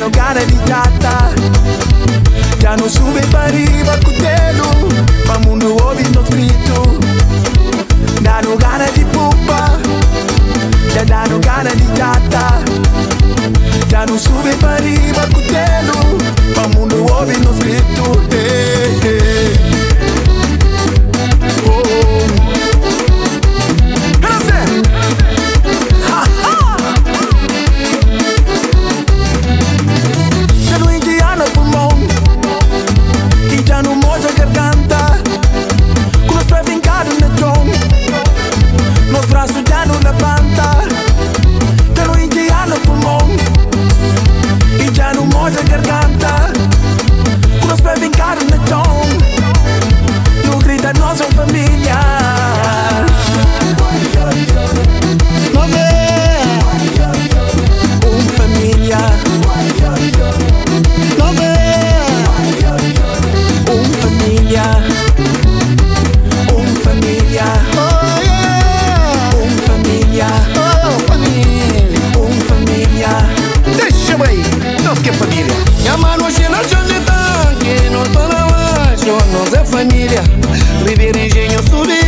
vanogara vitata tanosuve pariva kutelu pamunhu wovinokritu ndanogara vipupa dadanogara vitata tanosuve pariva kutelu pamunhu wovinokritu e ¡Gracias! família. Viver engenho subir.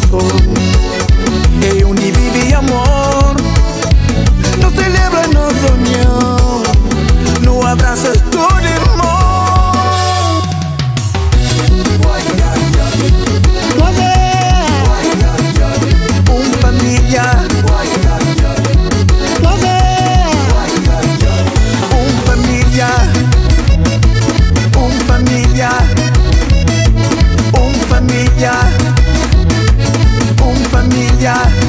Gracias. Yeah.